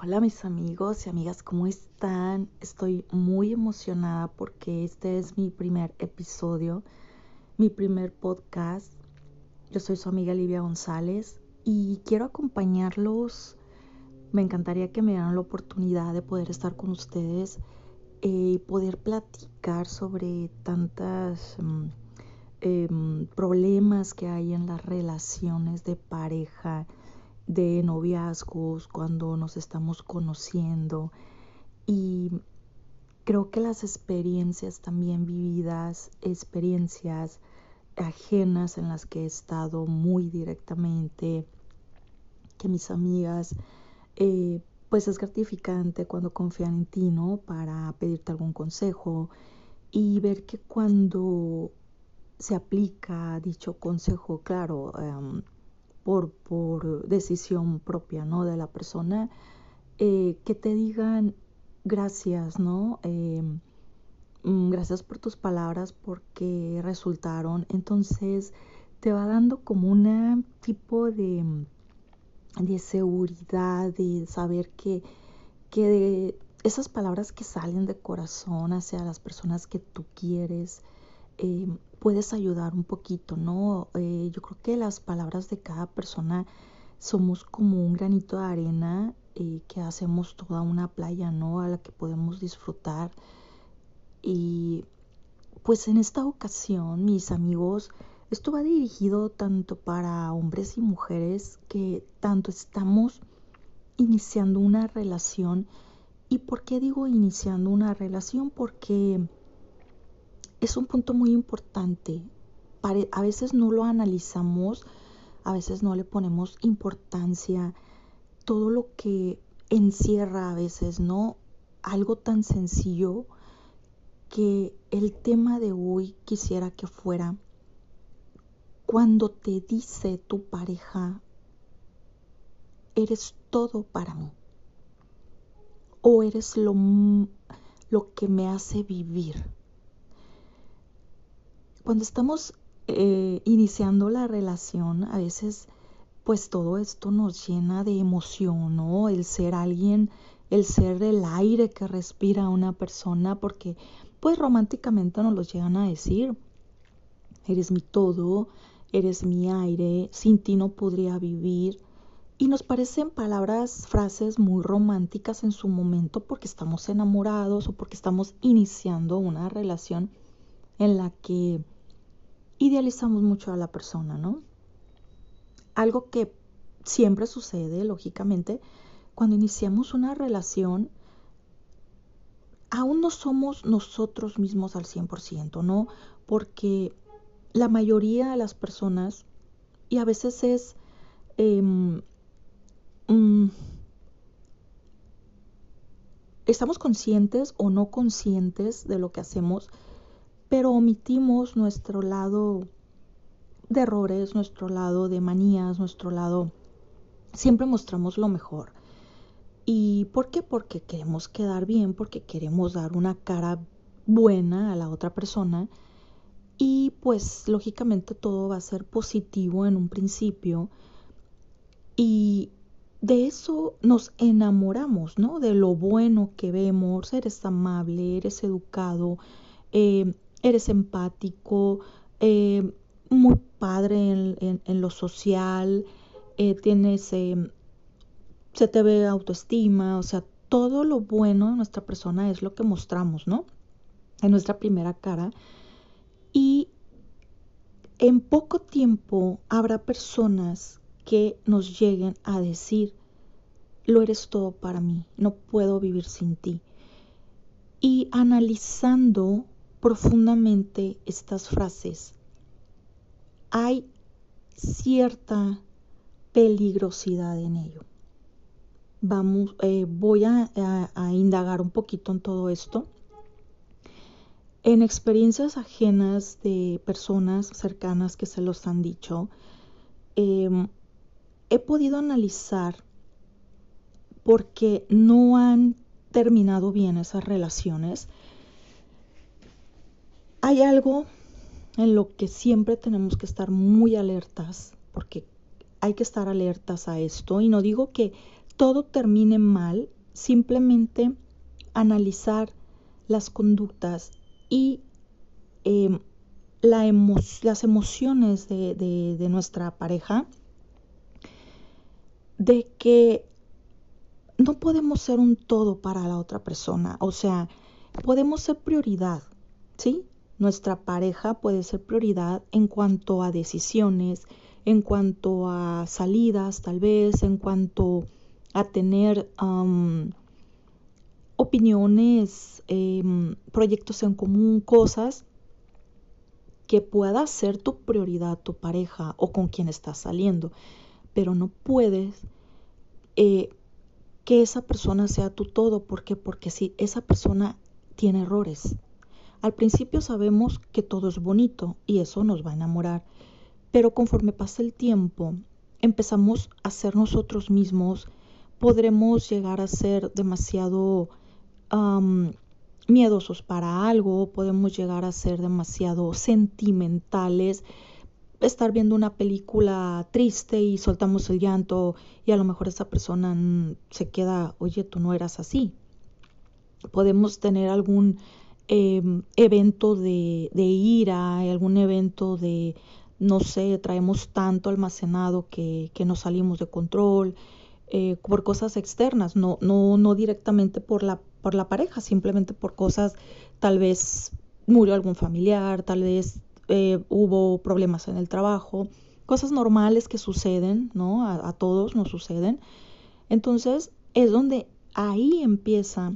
Hola mis amigos y amigas, ¿cómo están? Estoy muy emocionada porque este es mi primer episodio, mi primer podcast. Yo soy su amiga Livia González y quiero acompañarlos. Me encantaría que me dieran la oportunidad de poder estar con ustedes eh, y poder platicar sobre tantos em, em, problemas que hay en las relaciones de pareja de noviazgos, cuando nos estamos conociendo. Y creo que las experiencias también vividas, experiencias ajenas en las que he estado muy directamente, que mis amigas, eh, pues es gratificante cuando confían en ti, ¿no? Para pedirte algún consejo y ver que cuando se aplica dicho consejo, claro, em, por, decisión propia, ¿no? De la persona, eh, que te digan gracias, ¿no? Eh, mm, gracias por tus palabras porque resultaron. Entonces te va dando como un tipo de, de seguridad, de saber que, que esas palabras que salen de corazón hacia las personas que tú quieres, eh, puedes ayudar un poquito, ¿no? Eh, yo creo que las palabras de cada persona somos como un granito de arena eh, que hacemos toda una playa, ¿no? A la que podemos disfrutar. Y pues en esta ocasión, mis amigos, esto va dirigido tanto para hombres y mujeres que tanto estamos iniciando una relación. ¿Y por qué digo iniciando una relación? Porque es un punto muy importante. A veces no lo analizamos, a veces no le ponemos importancia, todo lo que encierra a veces, ¿no? Algo tan sencillo que el tema de hoy quisiera que fuera cuando te dice tu pareja, eres todo para mí, o eres lo, lo que me hace vivir cuando estamos eh, iniciando la relación, a veces pues todo esto nos llena de emoción, ¿no? El ser alguien, el ser el aire que respira una persona, porque pues románticamente nos lo llegan a decir, eres mi todo, eres mi aire, sin ti no podría vivir. Y nos parecen palabras, frases muy románticas en su momento porque estamos enamorados o porque estamos iniciando una relación en la que idealizamos mucho a la persona, ¿no? Algo que siempre sucede, lógicamente, cuando iniciamos una relación, aún no somos nosotros mismos al 100%, ¿no? Porque la mayoría de las personas, y a veces es... Em, mm, estamos conscientes o no conscientes de lo que hacemos, pero omitimos nuestro lado de errores, nuestro lado de manías, nuestro lado... Siempre mostramos lo mejor. ¿Y por qué? Porque queremos quedar bien, porque queremos dar una cara buena a la otra persona. Y pues lógicamente todo va a ser positivo en un principio. Y de eso nos enamoramos, ¿no? De lo bueno que vemos, eres amable, eres educado, eh, eres empático, eh, muy padre en, lo social, eh, tienes, eh, se te ve autoestima, o sea, todo lo bueno de nuestra persona es lo que mostramos, ¿no? En nuestra primera cara. Y en poco tiempo habrá personas que nos lleguen a decir, lo eres todo para mí, no puedo vivir sin ti. Y analizando profundamente estas frases, hay cierta peligrosidad en ello. Vamos, eh, voy a, indagar un poquito en todo esto. En experiencias ajenas de personas cercanas que se los han dicho, em, he podido analizar porque no han terminado bien esas relaciones hay algo en lo que siempre tenemos que estar muy alertas, porque hay que estar alertas a esto. Y no digo que todo termine mal, simplemente analizar las conductas y em, las emociones de nuestra pareja, de que no podemos ser un todo para la otra persona, o sea, podemos ser prioridad, ¿sí? Nuestra pareja puede ser prioridad en cuanto a decisiones, en cuanto a salidas tal vez, en cuanto a tener opiniones, em, proyectos en común, cosas que pueda ser tu prioridad tu pareja o con quien estás saliendo, pero no puedes eh, que esa persona sea tu todo. ¿Por qué? Porque si esa persona tiene errores. Al principio sabemos que todo es bonito y eso nos va a enamorar, pero conforme pasa el tiempo, empezamos a ser nosotros mismos, podremos llegar a ser demasiado miedosos para algo, podemos llegar a ser demasiado sentimentales, estar viendo una película triste y soltamos el llanto y a lo mejor esa persona se queda, oye, tú no eras así. Podemos tener algún em, evento de, ira, algún evento de, no sé, traemos tanto almacenado que, que salimos de control eh, por cosas externas, no, no, no directamente por la, por la pareja, simplemente por cosas, tal vez murió algún familiar, tal vez eh, hubo problemas en el trabajo, cosas normales que suceden, ¿no? A, todos nos suceden. Entonces es donde ahí empieza,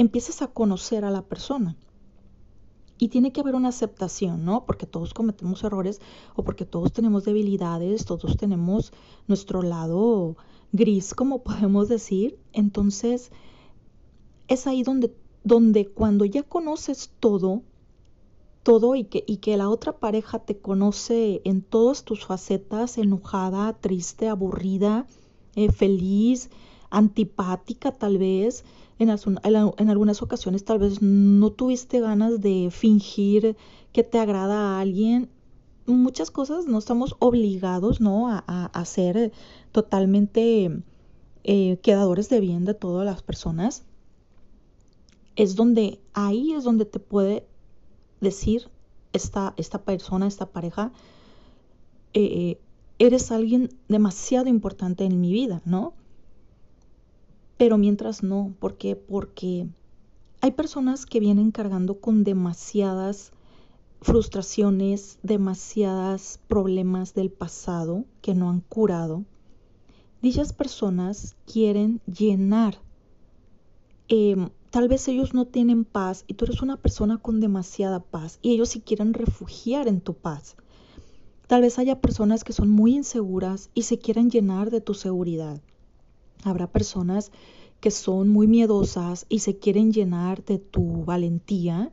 empiezas a conocer a la persona. Y tiene que haber una aceptación, ¿no? Porque todos cometemos errores o porque todos tenemos debilidades, todos tenemos nuestro lado gris, como podemos decir. Entonces, es ahí donde, donde cuando ya conoces todo, todo y que, y que la otra pareja te conoce en todas tus facetas, enojada, triste, aburrida, eh, feliz, antipática tal vez. En, algunas ocasiones tal vez no tuviste ganas de fingir que te agrada a alguien. Muchas cosas no estamos obligados ¿no? a, a, ser totalmente eh, quedadores de bien de todas las personas. Es donde, ahí es donde te puede decir esta, esta persona, esta pareja, eh, eres alguien demasiado importante en mi vida, ¿no? Pero mientras no, ¿por qué? Porque hay personas que vienen cargando con demasiadas frustraciones, demasiados problemas del pasado que no han curado. Dichas personas quieren llenar eh, Tal vez ellos no tienen paz y tú eres una persona con demasiada paz y ellos sí quieren refugiar en tu paz. Tal vez haya personas que son muy inseguras y se quieren llenar de tu seguridad. Habrá personas que son muy miedosas y se quieren llenar de tu valentía.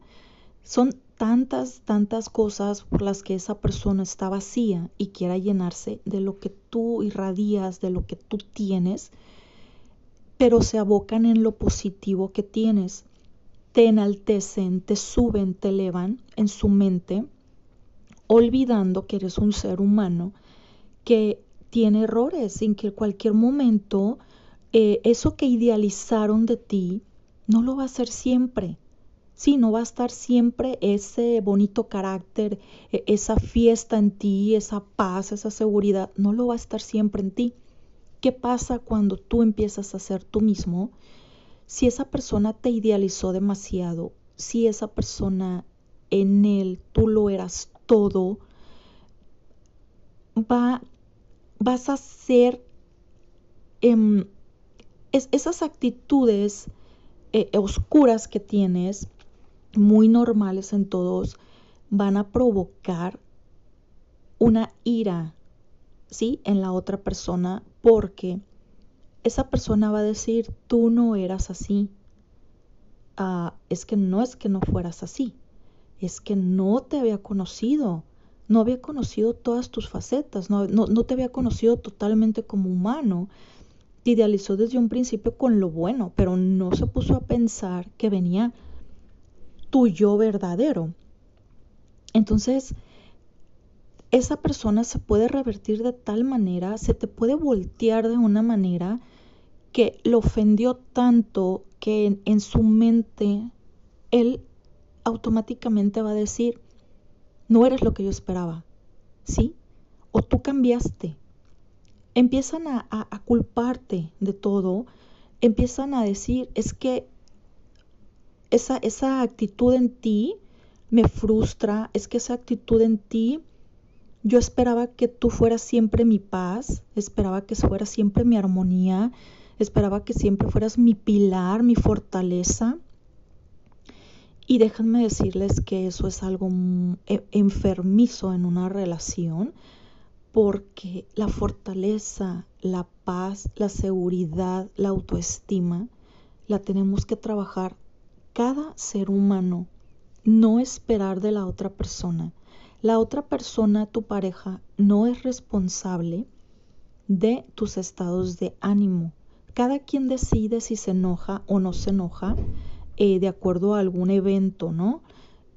Son tantas, tantas cosas por las que esa persona está vacía y quiera llenarse de lo que tú irradias, de lo que tú tienes pero se abocan en lo positivo que tienes. Te enaltecen, te suben, te elevan en su mente, olvidando que eres un ser humano que tiene errores, en que en cualquier momento eh, eso que idealizaron de ti no lo va a ser siempre. Sí, no va a estar siempre ese bonito carácter, e, esa fiesta en ti, esa paz, esa seguridad, no lo va a estar siempre en ti. ¿Qué pasa cuando tú empiezas a ser tú mismo? Si esa persona te idealizó demasiado, si esa persona en él tú lo eras todo, va, vas a ser esas actitudes eh, oscuras que tienes, muy normales en todos, van a provocar una ira, ¿sí? En la otra persona porque esa persona va a decir, tú no eras así. Ah, es que no es que no fueras así, es que no te había conocido, no había conocido todas tus facetas, no, no te había conocido totalmente como humano. Idealizó desde un principio con lo bueno, pero no se puso a pensar que venía tu yo verdadero. Entonces, esa persona se puede revertir de tal manera, se te puede voltear de una manera que lo ofendió tanto que en, su mente él automáticamente va a decir, no eres lo que yo esperaba, ¿sí? O tú cambiaste. Empiezan a, culparte de todo, empiezan a decir, es que esa, esa actitud en ti me frustra, es que esa actitud en ti, yo esperaba que tú fueras siempre mi paz, esperaba que fueras siempre mi armonía, esperaba que siempre fueras mi pilar, mi fortaleza. Y déjenme decirles que eso es algo e, enfermizo en una relación, porque la fortaleza, la paz, la seguridad, la autoestima, la tenemos que trabajar cada ser humano, no esperar de la otra persona. La otra persona, tu pareja, no es responsable de tus estados de ánimo. Cada quien decide si se enoja o no se enoja eh, de acuerdo a algún evento, ¿no?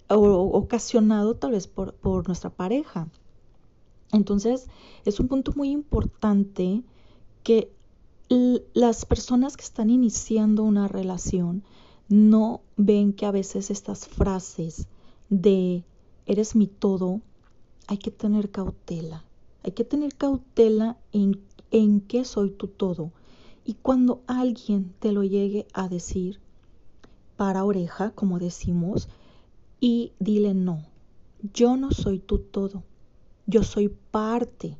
O, ocasionado tal vez por, por nuestra pareja. Entonces, es un punto muy importante que las personas que están iniciando una relación no ven que a veces estas frases de eres mi todo, hay que tener cautela. Hay que tener cautela en, en qué soy tu todo. Y cuando alguien te lo llegue a decir, para oreja, como decimos, y dile no, yo no soy tu todo, yo soy parte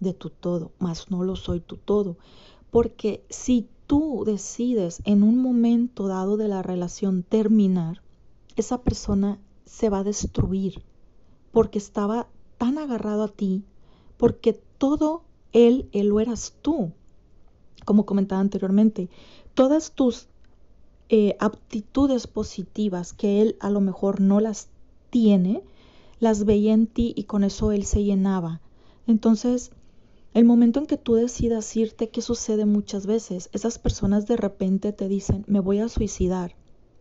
de tu todo, mas no lo soy tu todo. Porque si tú decides en un momento dado de la relación terminar, esa persona se va a destruir porque estaba tan agarrado a ti, porque todo él, él lo eras tú. Como comentaba anteriormente, todas tus eh, aptitudes positivas que él a lo mejor no las tiene, las veía en ti y con eso él se llenaba. Entonces, el momento en que tú decidas irte, ¿qué sucede muchas veces? Esas personas de repente te dicen, me voy a suicidar.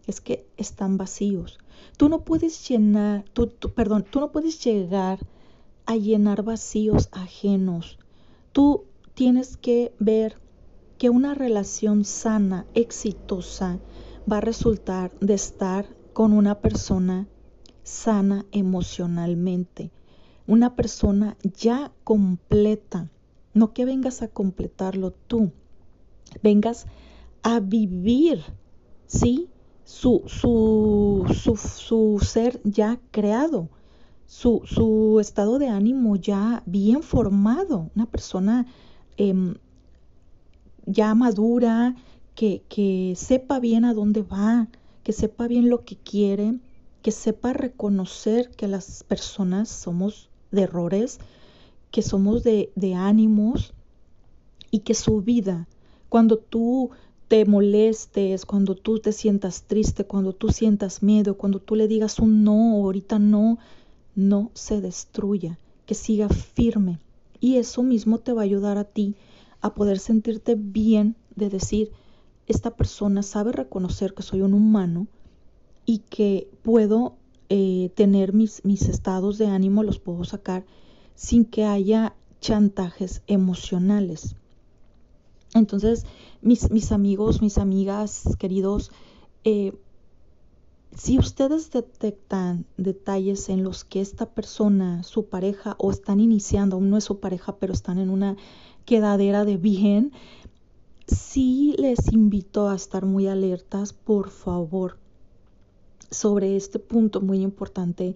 Es que están vacíos. Tú no puedes llenar, tú, perdón, tú no puedes llegar a llenar vacíos ajenos. Tú tienes que ver que una relación sana, exitosa, va a resultar de estar con una persona sana emocionalmente, una persona ya completa, no que vengas a completarlo tú, vengas a vivir, ¿sí? Su, su, su, ser ya creado, su, su, estado de ánimo ya bien formado, una persona em, ya madura, que, que sepa bien a dónde va, que sepa bien lo que quiere, que sepa reconocer que las personas somos de errores, que somos de, ánimos y que su vida, cuando tú te molestes, cuando tú te sientas triste, cuando tú sientas miedo, cuando tú le digas un no, ahorita no, no se destruya, que siga firme. Y eso mismo te va a ayudar a ti a poder sentirte bien de decir, esta persona sabe reconocer que soy un humano y que puedo eh, tener mis, mis estados de ánimo, los puedo sacar sin que haya chantajes emocionales. Entonces, mis, mis amigos, mis amigas, queridos, eh, si ustedes detectan detalles en los que esta persona, su pareja, o están iniciando, aún no es su pareja, pero están en una quedadera de bien, sí les invito a estar muy alertas, por favor, sobre este punto muy importante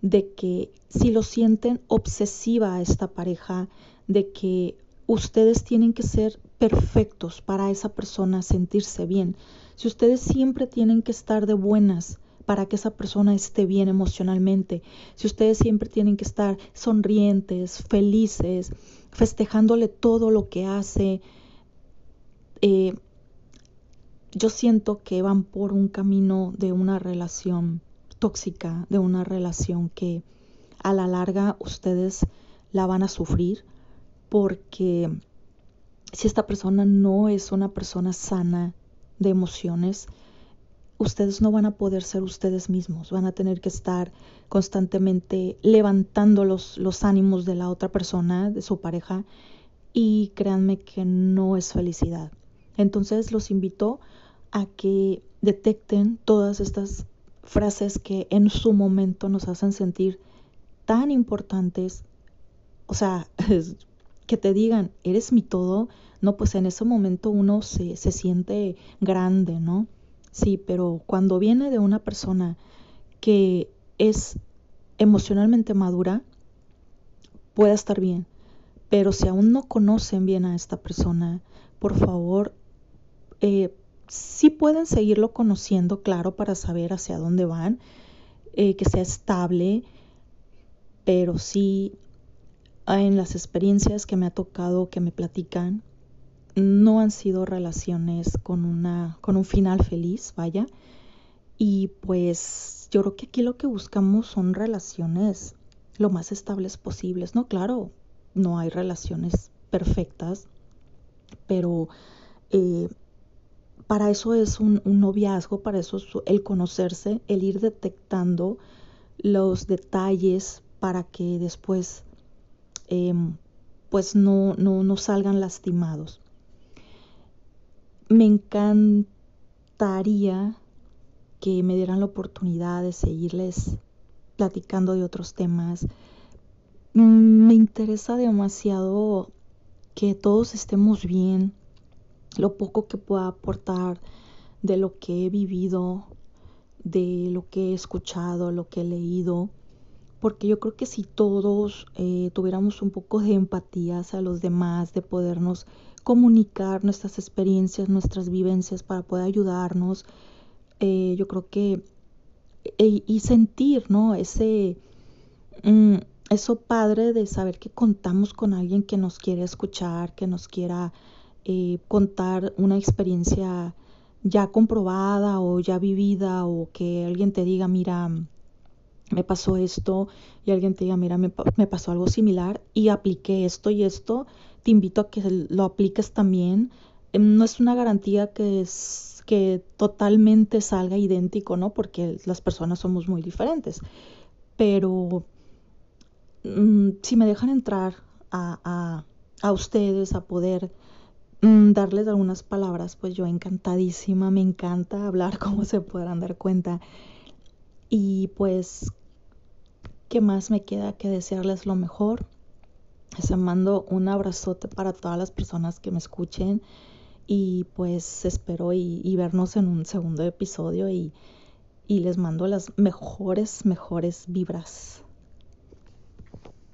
de que si lo sienten obsesiva a esta pareja, de que ustedes tienen que ser perfectos para esa persona sentirse bien, si ustedes siempre tienen que estar de buenas para que esa persona esté bien emocionalmente, si ustedes siempre tienen que estar sonrientes, felices, festejándole todo lo que hace, eh, yo siento que van por un camino de una relación tóxica, de una relación que a la larga ustedes la van a sufrir porque si esta persona no es una persona sana de emociones, ustedes no van a poder ser ustedes mismos, van a tener que estar constantemente levantando los, los ánimos de la otra persona, de su pareja, y créanme que no es felicidad. Entonces los invito a que detecten todas estas frases que en su momento nos hacen sentir tan importantes. O sea, que te digan, eres mi todo. No, pues en ese momento uno se, se siente grande, ¿no? Sí, pero cuando viene de una persona que es emocionalmente madura, puede estar bien. Pero si aún no conocen bien a esta persona, por favor, eh, sí pueden seguirlo conociendo, claro, para saber hacia dónde van, eh, que sea estable, pero sí en las experiencias que me ha tocado, que me platican, no han sido relaciones con, una, con un final feliz, vaya. Y pues yo creo que aquí lo que buscamos son relaciones lo más estables posibles. No, claro, no hay relaciones perfectas, pero eh, para eso es un, noviazgo, para eso es el conocerse, el ir detectando los detalles para que después em, pues no, no, no salgan lastimados. Me encantaría que me dieran la oportunidad de seguirles platicando de otros temas. Me interesa demasiado que todos estemos bien, lo poco que pueda aportar de lo que he vivido, de lo que he escuchado, lo que he leído, porque yo creo que si todos eh, tuviéramos un poco de empatía hacia los demás, de podernos comunicar nuestras experiencias, nuestras vivencias para poder ayudarnos, eh, yo creo que e, y sentir, ¿no? Ese mm, eso padre de saber que contamos con alguien que nos quiere escuchar, que nos quiera eh, contar una experiencia ya comprobada o ya vivida o que alguien te diga, mira, me pasó esto y alguien te diga, mira, me, pasó algo similar y apliqué esto y esto, te invito a que lo apliques también. Em, no es una garantía que, es, que totalmente salga idéntico, ¿no? Porque las personas somos muy diferentes. Pero mm, si me dejan entrar a, a, a ustedes, a poder darles algunas palabras, pues yo encantadísima, me encanta hablar como se podrán dar cuenta. Y pues, ¿qué más me queda que desearles lo mejor? Les mando un abrazote para todas las personas que me escuchen y pues espero y, vernos en un segundo episodio y, y les mando las mejores, mejores vibras.